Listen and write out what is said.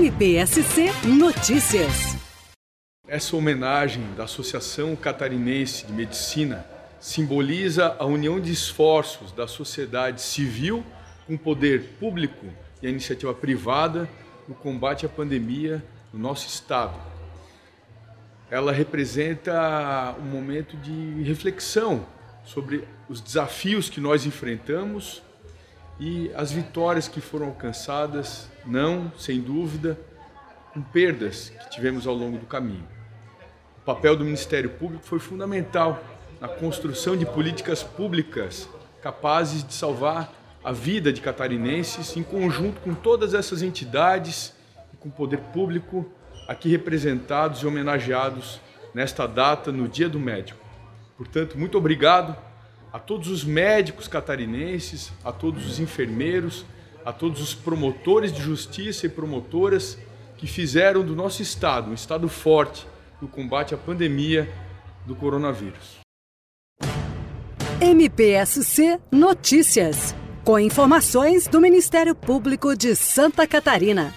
MPSC Notícias. Essa homenagem da Associação Catarinense de Medicina simboliza a união de esforços da sociedade civil com o poder público e a iniciativa privada no combate à pandemia no nosso estado. Ela representa um momento de reflexão sobre os desafios que nós enfrentamos e as vitórias que foram alcançadas, não, sem dúvida, com perdas que tivemos ao longo do caminho. O papel do Ministério Público foi fundamental na construção de políticas públicas capazes de salvar a vida de catarinenses em conjunto com todas essas entidades e com o poder público aqui representados e homenageados nesta data, no Dia do Médico. Portanto, muito obrigado a todos os médicos catarinenses, a todos os enfermeiros, a todos os promotores de justiça e promotoras que fizeram do nosso estado um estado forte no combate à pandemia do coronavírus. MPSC Notícias, com informações do Ministério Público de Santa Catarina.